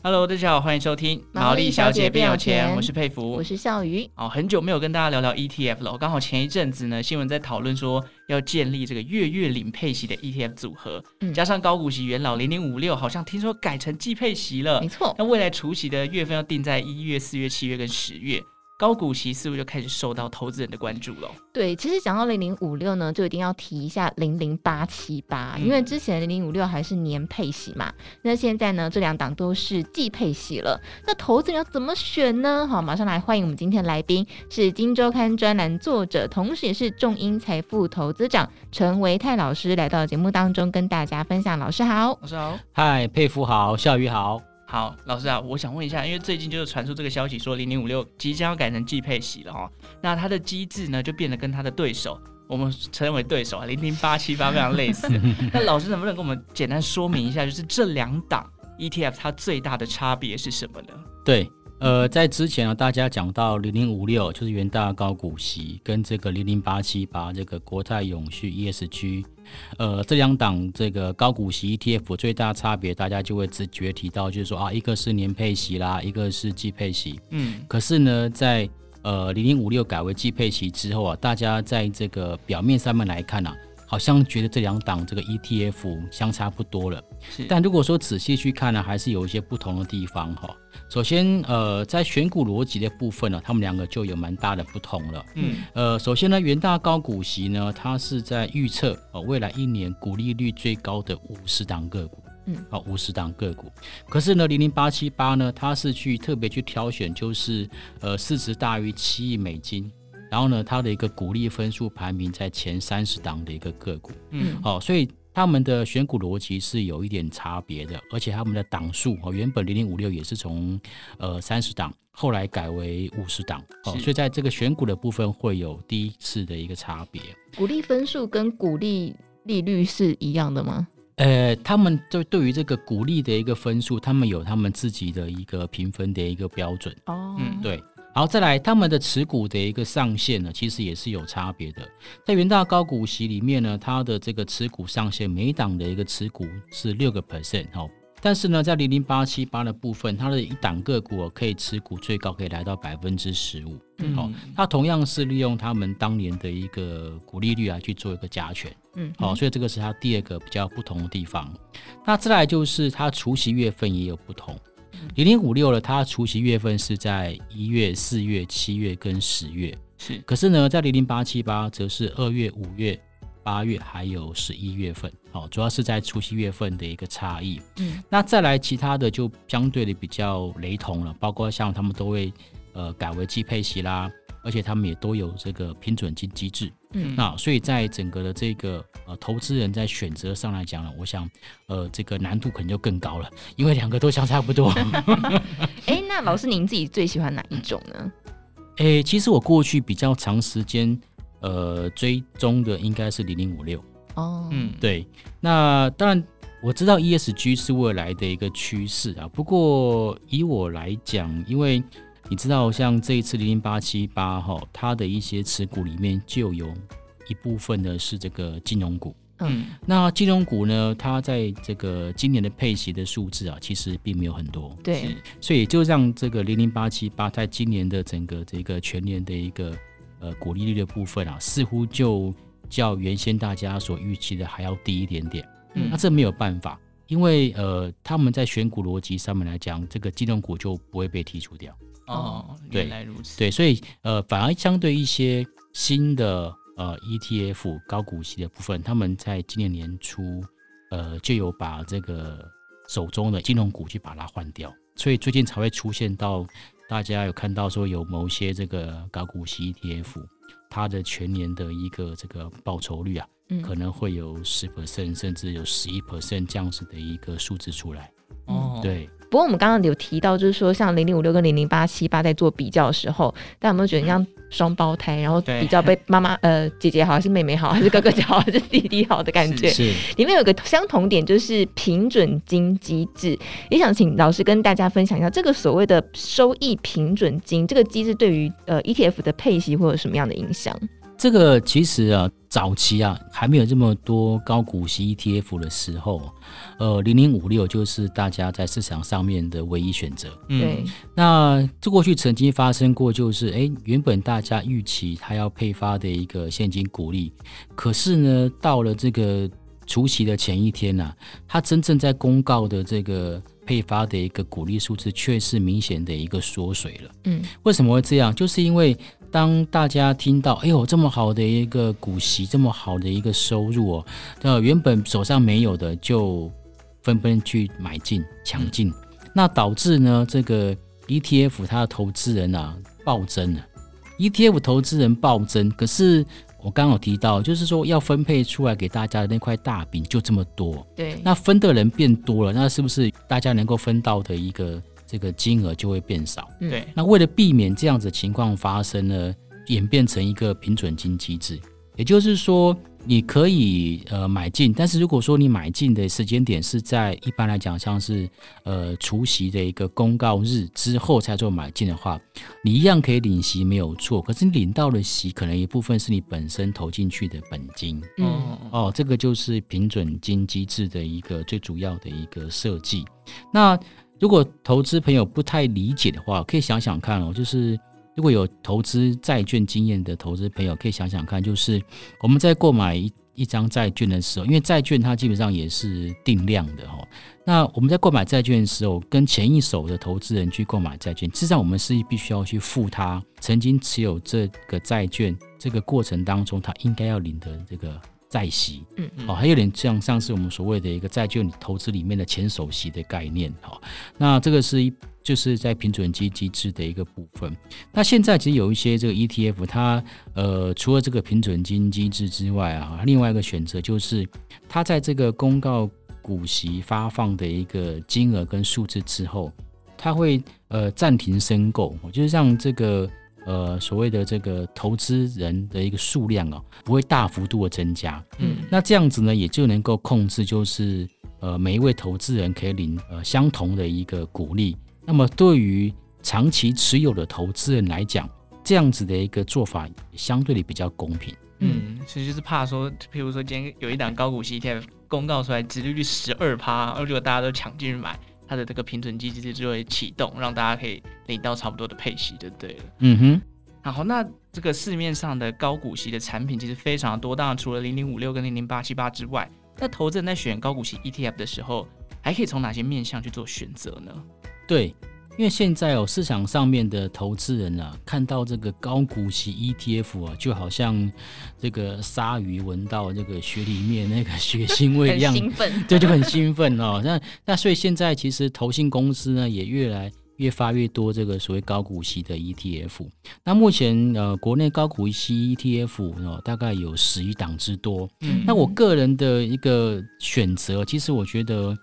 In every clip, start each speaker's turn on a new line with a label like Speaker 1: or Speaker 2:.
Speaker 1: Hello，大家好，欢迎收听《毛利小姐变有钱》，我是佩服，
Speaker 2: 我是笑鱼。
Speaker 1: 哦，很久没有跟大家聊聊 ETF 了。刚好前一阵子呢，新闻在讨论说要建立这个月月领配息的 ETF 组合，嗯、加上高股息元老零零五六，好像听说改成季配息了。
Speaker 2: 没错，
Speaker 1: 那未来除息的月份要定在一月、四月、七月跟十月。高股息似乎就开始受到投资人的关注了。
Speaker 2: 对，其实讲到零零五六呢，就一定要提一下零零八七八，因为之前零零五六还是年配息嘛，那现在呢，这两档都是季配息了。那投资人要怎么选呢？好，马上来欢迎我们今天的来宾，是《金周刊》专栏作者，同时也是众英财富投资长陈维泰老师来到节目当中跟大家分享。老师好，
Speaker 1: 老师好，
Speaker 3: 嗨，佩服好，孝瑜好。
Speaker 1: 好，老师啊，我想问一下，因为最近就是传出这个消息说零零五六即将要改成季配息了哈，那它的机制呢就变得跟它的对手，我们称为对手啊 零零八七八非常类似。那老师能不能跟我们简单说明一下，就是这两档 ETF 它最大的差别是什么呢？
Speaker 3: 对。呃，在之前啊，大家讲到零零五六就是元大高股息，跟这个零零八七八这个国泰永续 ESG，呃，这两档这个高股息 ETF 最大差别，大家就会直觉提到，就是说啊，一个是年配息啦，一个是季配息。嗯，可是呢，在呃零零五六改为季配息之后啊，大家在这个表面上面来看啊。好像觉得这两档这个 ETF 相差不多了，是。但如果说仔细去看呢，还是有一些不同的地方哈。首先，呃，在选股逻辑的部分呢，他们两个就有蛮大的不同了。嗯，呃，首先呢，元大高股息呢，它是在预测呃未来一年股利率最高的五十档个股，嗯，好五十档个股。可是呢，零零八七八呢，它是去特别去挑选，就是呃市值大于七亿美金。然后呢，它的一个股利分数排名在前三十档的一个个股，嗯，好、哦，所以他们的选股逻辑是有一点差别的，而且他们的档数哦，原本零零五六也是从呃三十档，后来改为五十档，哦，所以在这个选股的部分会有第一次的一个差别。
Speaker 2: 股利分数跟股利利率是一样的吗？
Speaker 3: 呃，他们就对于这个股利的一个分数，他们有他们自己的一个评分的一个标准。哦，嗯，对。然后再来，他们的持股的一个上限呢，其实也是有差别的。在元大高股息里面呢，它的这个持股上限，每档的一个持股是六个 percent 哦。但是呢，在零零八七八的部分，它的一档个股可以持股最高可以来到百分之十五。嗯，好，它同样是利用他们当年的一个股利率啊去做一个加权。嗯，好，所以这个是它第二个比较不同的地方。那再来就是它除息月份也有不同。零零五六了，它除夕月份是在一月、四月、七月跟十月，是。可是呢，在零零八七八则是二月、五月、八月还有十一月份，好，主要是在除夕月份的一个差异。嗯，那再来其他的就相对的比较雷同了，包括像他们都会呃改为季配息啦。而且他们也都有这个平准金机制，嗯，那所以在整个的这个呃投资人在选择上来讲呢，我想呃这个难度可能就更高了，因为两个都相差不多。
Speaker 2: 哎，那老师您自己最喜欢哪一种呢？
Speaker 3: 哎，其实我过去比较长时间呃追踪的应该是零零五六哦，嗯，对。那当然我知道 ESG 是未来的一个趋势啊，不过以我来讲，因为你知道，像这一次零零八七八哈，它的一些持股里面就有一部分呢是这个金融股。嗯，那金融股呢，它在这个今年的配息的数字啊，其实并没有很多。
Speaker 2: 对，
Speaker 3: 所以就让这个零零八七八在今年的整个这个全年的一个呃股利率的部分啊，似乎就较原先大家所预期的还要低一点点。嗯，那这没有办法，因为呃他们在选股逻辑上面来讲，这个金融股就不会被剔除掉。
Speaker 1: 哦，原来如此。
Speaker 3: 对，所以呃，反而相对一些新的呃 ETF 高股息的部分，他们在今年年初呃就有把这个手中的金融股去把它换掉，所以最近才会出现到大家有看到说有某些这个高股息 ETF，它的全年的一个这个报酬率啊，嗯、可能会有十 percent 甚至有十一 percent 这样子的一个数字出来。哦，对。
Speaker 2: 不过我们刚刚有提到，就是说像零零五六跟零零八七八在做比较的时候，大家有没有觉得像双胞胎，然后比较被妈妈呃姐姐好还是妹妹好，还是哥哥好还是弟弟好的感觉。
Speaker 3: 是，
Speaker 2: 里面有个相同点就是平准金机制，也想请老师跟大家分享一下这个所谓的收益平准金这个机制对于呃 ETF 的配息会有什么样的影响？
Speaker 3: 这个其实啊，早期啊还没有这么多高股息 ETF 的时候，呃，零零五六就是大家在市场上面的唯一选择。
Speaker 1: 嗯、
Speaker 2: 对，
Speaker 3: 那这过去曾经发生过，就是哎，原本大家预期它要配发的一个现金股利，可是呢，到了这个除夕的前一天呐、啊，它真正在公告的这个配发的一个股利数字，却是明显的一个缩水了。
Speaker 2: 嗯，
Speaker 3: 为什么会这样？就是因为。当大家听到“哎呦，这么好的一个股息，这么好的一个收入哦”，那原本手上没有的就纷纷去买进抢进，那导致呢这个 ETF 它的投资人啊暴增了。ETF 投资人暴增，可是我刚刚有提到，就是说要分配出来给大家的那块大饼就这么多，
Speaker 2: 对，
Speaker 3: 那分的人变多了，那是不是大家能够分到的一个？这个金额就会变少，
Speaker 1: 对。
Speaker 3: 那为了避免这样子情况发生呢，演变成一个平准金机制，也就是说，你可以呃买进，但是如果说你买进的时间点是在一般来讲像是呃除夕的一个公告日之后才做买进的话，你一样可以领息没有错，可是你领到的息可能一部分是你本身投进去的本金，
Speaker 1: 嗯。
Speaker 3: 哦，这个就是平准金机制的一个最主要的一个设计，那。如果投资朋友不太理解的话，可以想想看哦，就是如果有投资债券经验的投资朋友，可以想想看，就是我们在购买一一张债券的时候，因为债券它基本上也是定量的哈。那我们在购买债券的时候，跟前一手的投资人去购买债券，实际上我们是必须要去付他曾经持有这个债券这个过程当中他应该要领的这个。债息，嗯，哦，还有点像上次我们所谓的一个债券投资里面的前首席的概念，哈，那这个是一就是在平准金机制的一个部分。那现在其实有一些这个 ETF，它呃除了这个平准金机制之外啊，另外一个选择就是它在这个公告股息发放的一个金额跟数字之后，它会呃暂停申购，就是让这个。呃，所谓的这个投资人的一个数量哦，不会大幅度的增加。嗯，那这样子呢，也就能够控制，就是呃，每一位投资人可以领呃相同的一个股利。那么对于长期持有的投资人来讲，这样子的一个做法相对的比较公平。
Speaker 1: 嗯，其实就是怕说，譬如说今天有一档高股息 ETF 公告出来，殖利率十二趴，而如果大家都抢进去买。它的这个平准金机制就会启动，让大家可以领到差不多的配息，就对了。
Speaker 3: 嗯哼。
Speaker 1: 好，那这个市面上的高股息的产品其实非常的多，当然除了零零五六跟零零八七八之外，那投资人在选高股息 ETF 的时候，还可以从哪些面向去做选择呢？
Speaker 3: 对。因为现在哦，市场上面的投资人啊，看到这个高股息 ETF 啊，就好像这个鲨鱼闻到这个血里面那个血腥味一样，
Speaker 2: 兴奋，
Speaker 3: 对，就很兴奋哦。那那所以现在其实投信公司呢，也越来越发越多这个所谓高股息的 ETF。那目前呃，国内高股息 ETF 哦，大概有十一档之多。嗯，那我个人的一个选择，其实我觉得。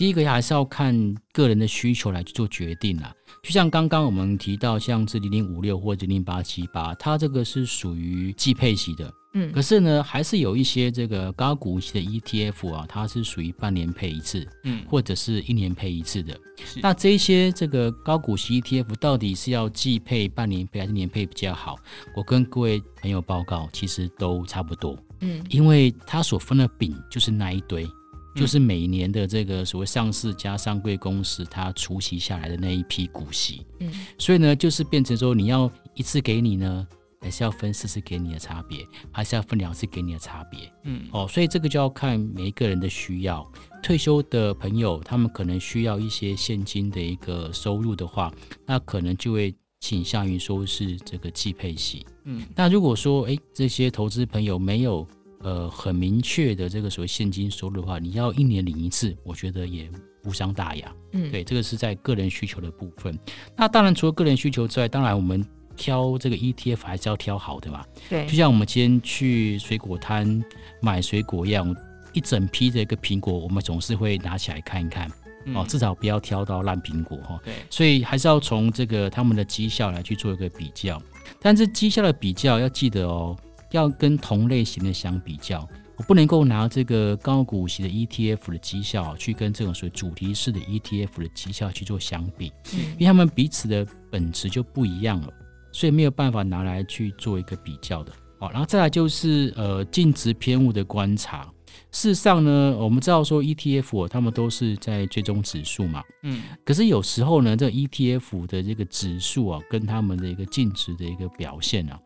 Speaker 3: 第一个还是要看个人的需求来去做决定啦。就像刚刚我们提到，像是零零五六或者零零八七八，它这个是属于季配息的，嗯，可是呢，还是有一些这个高股息的 ETF 啊，它是属于半年配一次，嗯，或者是一年配一次的。那这些这个高股息 ETF 到底是要季配、半年配还是年配比较好？我跟各位朋友报告，其实都差不多，嗯，因为它所分的饼就是那一堆。就是每年的这个所谓上市加上柜公司，它除息下来的那一批股息，嗯，所以呢，就是变成说，你要一次给你呢，还是要分四次给你的差别，还是要分两次给你的差别，嗯，哦，所以这个就要看每一个人的需要。退休的朋友，他们可能需要一些现金的一个收入的话，那可能就会倾向于说是这个季配息，嗯，那如果说，哎，这些投资朋友没有。呃，很明确的这个所谓现金收入的话，你要一年领一次，我觉得也无伤大雅。嗯，对，这个是在个人需求的部分。那当然，除了个人需求之外，当然我们挑这个 ETF 还是要挑好的嘛。对，就像我们今天去水果摊买水果一样，一整批的一个苹果，我们总是会拿起来看一看。哦，至少不要挑到烂苹果哈。
Speaker 1: 对，
Speaker 3: 所以还是要从这个他们的绩效来去做一个比较。但是绩效的比较要记得哦，要跟同类型的相比较，我不能够拿这个高股息的 ETF 的绩效去跟这种属于主题式的 ETF 的绩效去做相比，因为他们彼此的本质就不一样了，所以没有办法拿来去做一个比较的。好，然后再来就是呃净值偏误的观察。事实上呢，我们知道说 ETF 他们都是在追踪指数嘛，嗯，可是有时候呢，这 ETF 的这个指数啊，跟他们的一个净值的一个表现啊，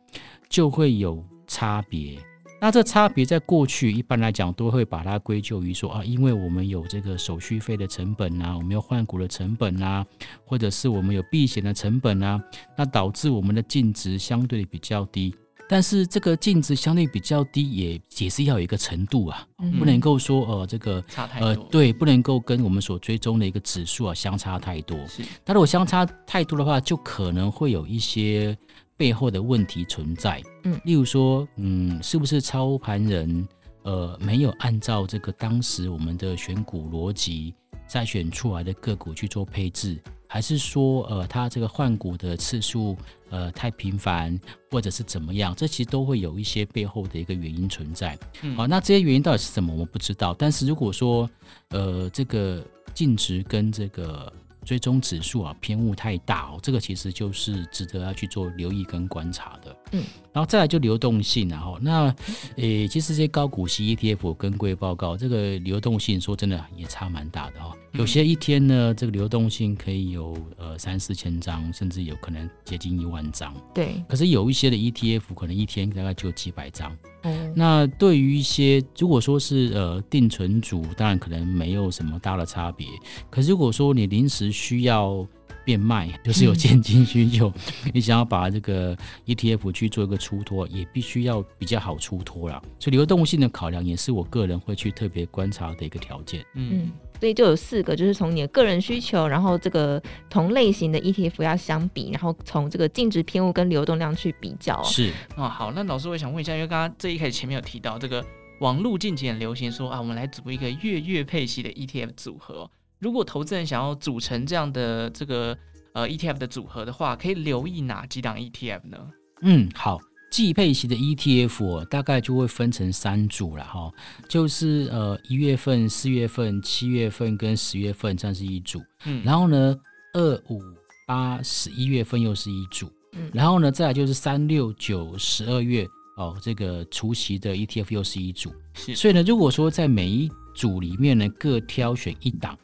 Speaker 3: 就会有差别。那这差别在过去一般来讲都会把它归咎于说啊，因为我们有这个手续费的成本呐，我们有换股的成本呐，或者是我们有避险的成本呐，那导致我们的净值相对比较低。但是这个净值相对比较低，也也是要有一个程度啊，不能够说呃这个
Speaker 1: 差太多，呃
Speaker 3: 对，不能够跟我们所追踪的一个指数啊相差太多。是，但如果相差太多的话，就可能会有一些背后的问题存在。嗯，例如说，嗯，是不是操盘人呃没有按照这个当时我们的选股逻辑筛选出来的个股去做配置？还是说，呃，它这个换股的次数，呃，太频繁，或者是怎么样？这其实都会有一些背后的一个原因存在。嗯，好，那这些原因到底是什么？我们不知道。但是如果说，呃，这个净值跟这个追踪指数啊偏误太大哦，这个其实就是值得要去做留意跟观察的。嗯，然后再来就流动性，然后那，诶，其实这些高股息 ETF 跟各位报告，这个流动性说真的也差蛮大的哈。有些一天呢，这个流动性可以有呃三四千张，甚至有可能接近一万张。
Speaker 2: 对。可
Speaker 3: 是有一些的 ETF 可能一天大概就几百张。嗯。那对于一些如果说是呃定存组，当然可能没有什么大的差别。可是如果说你临时需要变卖，就是有现金需求，嗯、你想要把这个 ETF 去做一个出脱，也必须要比较好出脱啦。所以流动性的考量也是我个人会去特别观察的一个条件。
Speaker 2: 嗯。所以就有四个，就是从你的个人需求，然后这个同类型的 ETF 要相比，然后从这个净值偏误跟流动量去比较。
Speaker 3: 是
Speaker 1: 哦，好，那老师我想问一下，因为刚刚这一开始前面有提到这个网络近期很流行说啊，我们来组一个月月配息的 ETF 组合。如果投资人想要组成这样的这个呃 ETF 的组合的话，可以留意哪几档 ETF 呢？
Speaker 3: 嗯，好。季配息的 ETF 哦大概就会分成三组了哈，就是呃一月份、四月份、七月份跟十月份这是一组，嗯，然后呢二五八十一月份又是一组，嗯，然后呢再来就是三六九十二月哦这个除夕的 ETF 又是一组，是，所以呢如果说在每一组里面呢各挑选一档，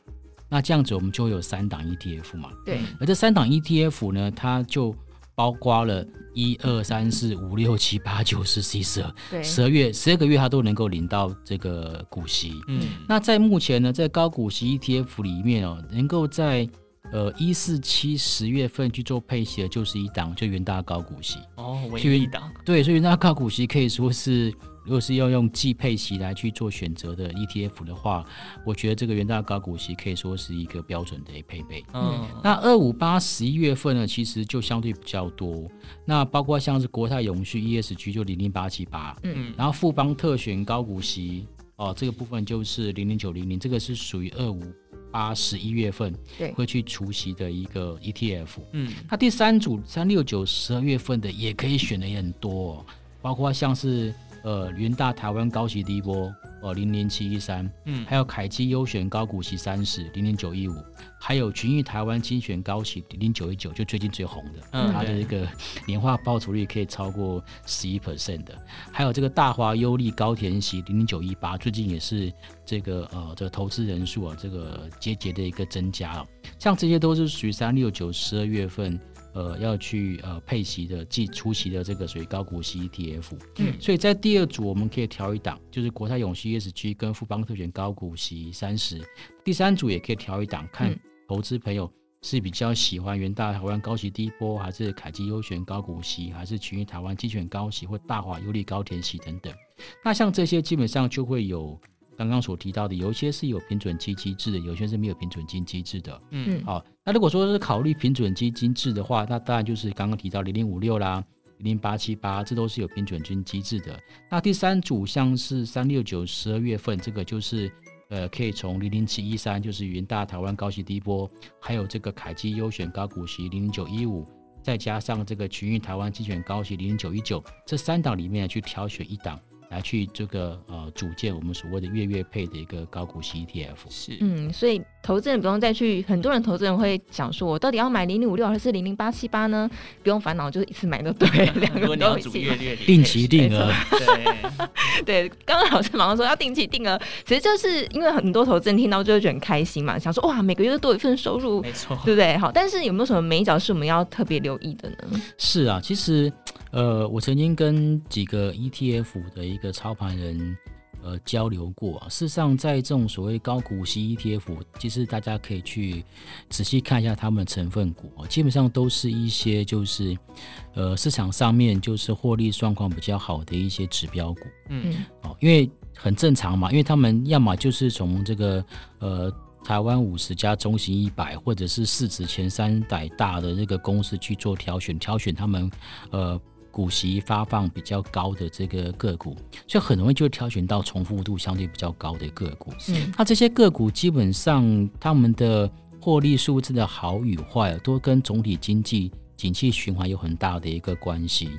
Speaker 3: 那这样子我们就有三档 ETF 嘛，
Speaker 2: 对，
Speaker 3: 而这三档 ETF 呢它就。包括了一二三四五六七八九十十一十二，十二月十二个月，它都能够领到这个股息。嗯，那在目前呢，在高股息 ETF 里面哦，能够在呃一四七十月份去做配息的，就是一档，就元大高股息。
Speaker 1: 哦，唯一一档。
Speaker 3: 对，所以元大高股息可以说是。如果是要用季配息来去做选择的 ETF 的话，我觉得这个元大高股息可以说是一个标准的配备。嗯，那二五八十一月份呢，其实就相对比较多。那包括像是国泰永续 ESG 就零零八七八，嗯，然后富邦特选高股息哦，这个部分就是零零九零零，这个是属于二五八十一月份会去除息的一个 ETF。嗯，那第三组三六九十二月份的也可以选的也很多，哦，包括像是。呃，元大台湾高息低波，呃，零零七一三，嗯，还有凯基优选高股息三十，零零九一五，还有群益台湾精选高息零零九一九，就最近最红的，嗯，它的一个年化报酬率可以超过十一 percent 的，还有这个大华优利高田息零零九一八，最近也是这个呃这个投资人数啊这个节节的一个增加哦，像这些都是属于三六九十二月份。呃，要去呃配息的，即出席的这个属于高股息 ETF，嗯，所以在第二组我们可以调一档，就是国泰永续 ESG 跟富邦特选高股息三十，第三组也可以调一档，看投资朋友是比较喜欢元大台湾高息低波，还是凯基优选高股息，还是群益台湾精选高息或大华优利高填息等等，那像这些基本上就会有。刚刚所提到的，有一些是有平准基金制的，有些是没有平准金机制的。嗯，好，那如果说是考虑平准基金制的话，那当然就是刚刚提到零零五六啦，零零八七八，这都是有平准金机制的。那第三组像是三六九十二月份，这个就是呃，可以从零零七一三，就是云大台湾高息低波，还有这个凯基优选高股息零零九一五，再加上这个群益台湾精选高息零零九一九，这三档里面去挑选一档。来去这个呃组建我们所谓的月月配的一个高股息 ETF
Speaker 1: 是
Speaker 2: 嗯，所以投资人不用再去，很多人投资人会想说，我到底要买零零五六还是零零八七八呢？不用烦恼，就是一次买就对，两个都 一起
Speaker 3: 定期定额。
Speaker 1: 对
Speaker 2: 对，刚刚老师马上说要定期定额，其实就是因为很多投资人听到就会觉得很开心嘛，想说哇，每个月都多一份收入，
Speaker 1: 没错，
Speaker 2: 对不对？好，但是有没有什么眉角是我们要特别留意的呢？
Speaker 3: 是啊，其实。呃，我曾经跟几个 ETF 的一个操盘人呃交流过啊。事实上，在这种所谓高股息 ETF，其实大家可以去仔细看一下他们的成分股，基本上都是一些就是呃市场上面就是获利状况比较好的一些指标股。
Speaker 1: 嗯，
Speaker 3: 哦，因为很正常嘛，因为他们要么就是从这个呃台湾五十家中型一百，或者是市值前三百大的这个公司去做挑选，挑选他们呃。股息发放比较高的这个个股，所以很容易就挑选到重复度相对比较高的个股。
Speaker 2: 嗯，
Speaker 3: 那这些个股基本上他们的获利数字的好与坏，都跟总体经济景气循环有很大的一个关系。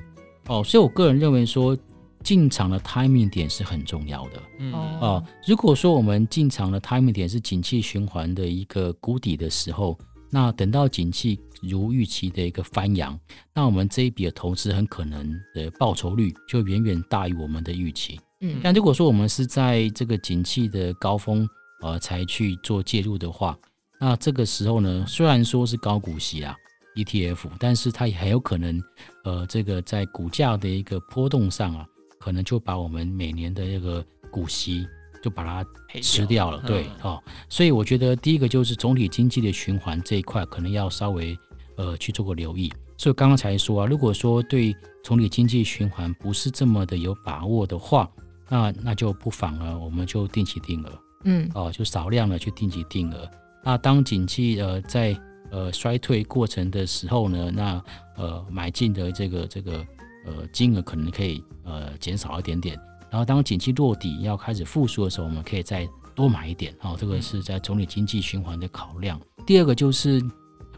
Speaker 3: 哦，所以我个人认为说，进场的 timing 点是很重要的。
Speaker 1: 嗯
Speaker 3: 哦，如果说我们进场的 timing 点是景气循环的一个谷底的时候。那等到景气如预期的一个翻扬，那我们这一笔的投资很可能的报酬率就远远大于我们的预期。
Speaker 2: 嗯，
Speaker 3: 但如果说我们是在这个景气的高峰呃才去做介入的话，那这个时候呢，虽然说是高股息啊 ETF，但是它也很有可能呃这个在股价的一个波动上啊，可能就把我们每年的这个股息。就把它吃掉了，对，哦，所以我觉得第一个就是总体经济的循环这一块，可能要稍微呃去做个留意。所以刚刚才说啊，如果说对总体经济循环不是这么的有把握的话，那那就不妨呢，我们就定期定额，
Speaker 2: 嗯，
Speaker 3: 哦，就少量的去定期定额。那当景气呃在呃衰退过程的时候呢，那呃买进的这个这个呃金额可能可以呃减少一点点。然后，当景气落底要开始复苏的时候，我们可以再多买一点。好，这个是在总体经济循环的考量。第二个就是，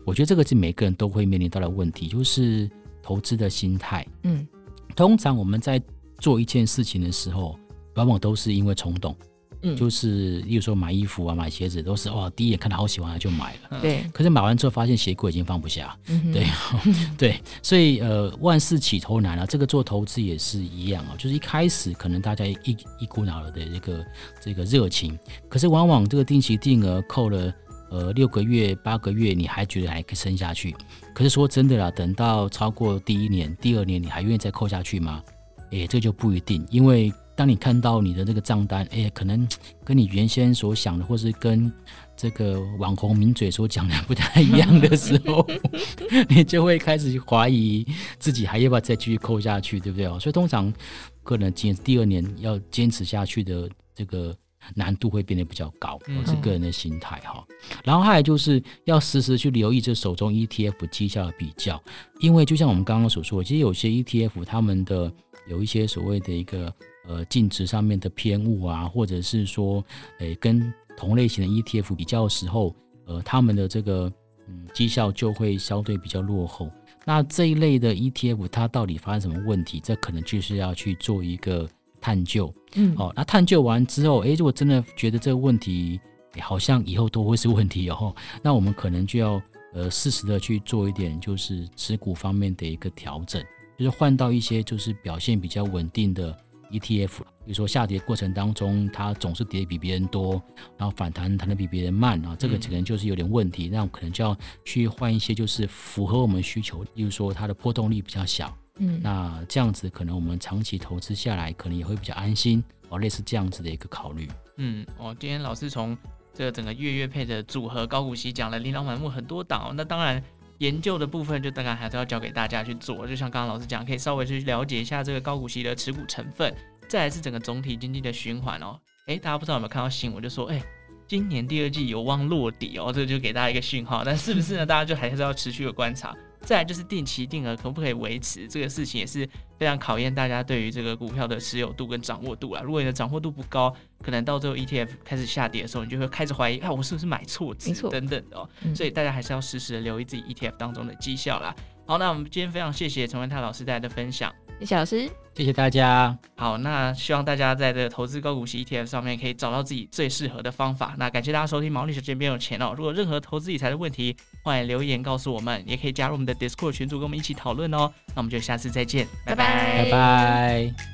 Speaker 3: 我觉得这个是每个人都会面临到的问题，就是投资的心态。
Speaker 2: 嗯，
Speaker 3: 通常我们在做一件事情的时候，往往都是因为冲动。嗯，就是，例如说买衣服啊、买鞋子，都是哇，第一眼看到好喜欢就买了。
Speaker 2: 对。
Speaker 3: 可是买完之后，发现鞋柜已经放不下。
Speaker 2: 嗯、
Speaker 3: 对，对，所以呃，万事起头难啊，这个做投资也是一样啊，就是一开始可能大家一一股脑的这个这个热情，可是往往这个定期定额扣了呃六个月、八个月，你还觉得还可以撑下去。可是说真的啦，等到超过第一年、第二年，你还愿意再扣下去吗？诶，这就不一定，因为。当你看到你的这个账单，哎，可能跟你原先所想的，或是跟这个网红名嘴所讲的不太一样的时候，你就会开始怀疑自己还要不要再继续扣下去，对不对哦？所以通常个人坚第二年要坚持下去的这个难度会变得比较高，我是个人的心态哈。然后还有就是要时时去留意这手中 ETF 绩效的比较，因为就像我们刚刚所说，其实有些 ETF 他们的有一些所谓的一个。呃，净值上面的偏误啊，或者是说，诶、欸，跟同类型的 ETF 比较的时候，呃，他们的这个嗯绩效就会相对比较落后。那这一类的 ETF 它到底发生什么问题？这可能就是要去做一个探究。
Speaker 2: 嗯，
Speaker 3: 好、哦，那探究完之后，诶、欸，如果真的觉得这个问题、欸、好像以后都会是问题哦，那我们可能就要呃适时的去做一点，就是持股方面的一个调整，就是换到一些就是表现比较稳定的。ETF，比如说下跌过程当中，它总是跌得比别人多，然后反弹弹得比别人慢啊，这个可能就是有点问题，那我可能就要去换一些就是符合我们需求，例如说它的波动率比较小，
Speaker 2: 嗯，
Speaker 3: 那这样子可能我们长期投资下来可能也会比较安心哦，类似这样子的一个考虑。
Speaker 1: 嗯，哦，今天老师从这个整个月月配的组合高股息讲了琳琅满目很多档，那当然。研究的部分就大概还是要交给大家去做，就像刚刚老师讲，可以稍微去了解一下这个高股息的持股成分，再来是整个总体经济的循环哦。诶，大家不知道有没有看到新闻，就说诶，今年第二季有望落底哦，这就给大家一个讯号，但是不是呢？大家就还是要持续的观察。再来就是定期定额可不可以维持这个事情，也是非常考验大家对于这个股票的持有度跟掌握度啊。如果你的掌握度不高，可能到最后 ETF 开始下跌的时候，你就会开始怀疑，啊，我是不是买错值等等的哦。所以大家还是要时时的留意自己 ETF 当中的绩效啦。好，那我们今天非常谢谢陈文泰老师带来的分享，
Speaker 2: 谢谢老师，
Speaker 3: 谢谢大家。
Speaker 1: 好，那希望大家在这个投资高股息 ETF 上面可以找到自己最适合的方法。那感谢大家收听毛利小姐变有钱哦。如果任何投资理财的问题，欢迎留言告诉我们，也可以加入我们的 Discord 群组跟我们一起讨论哦。那我们就下次再见，拜拜，
Speaker 3: 拜拜。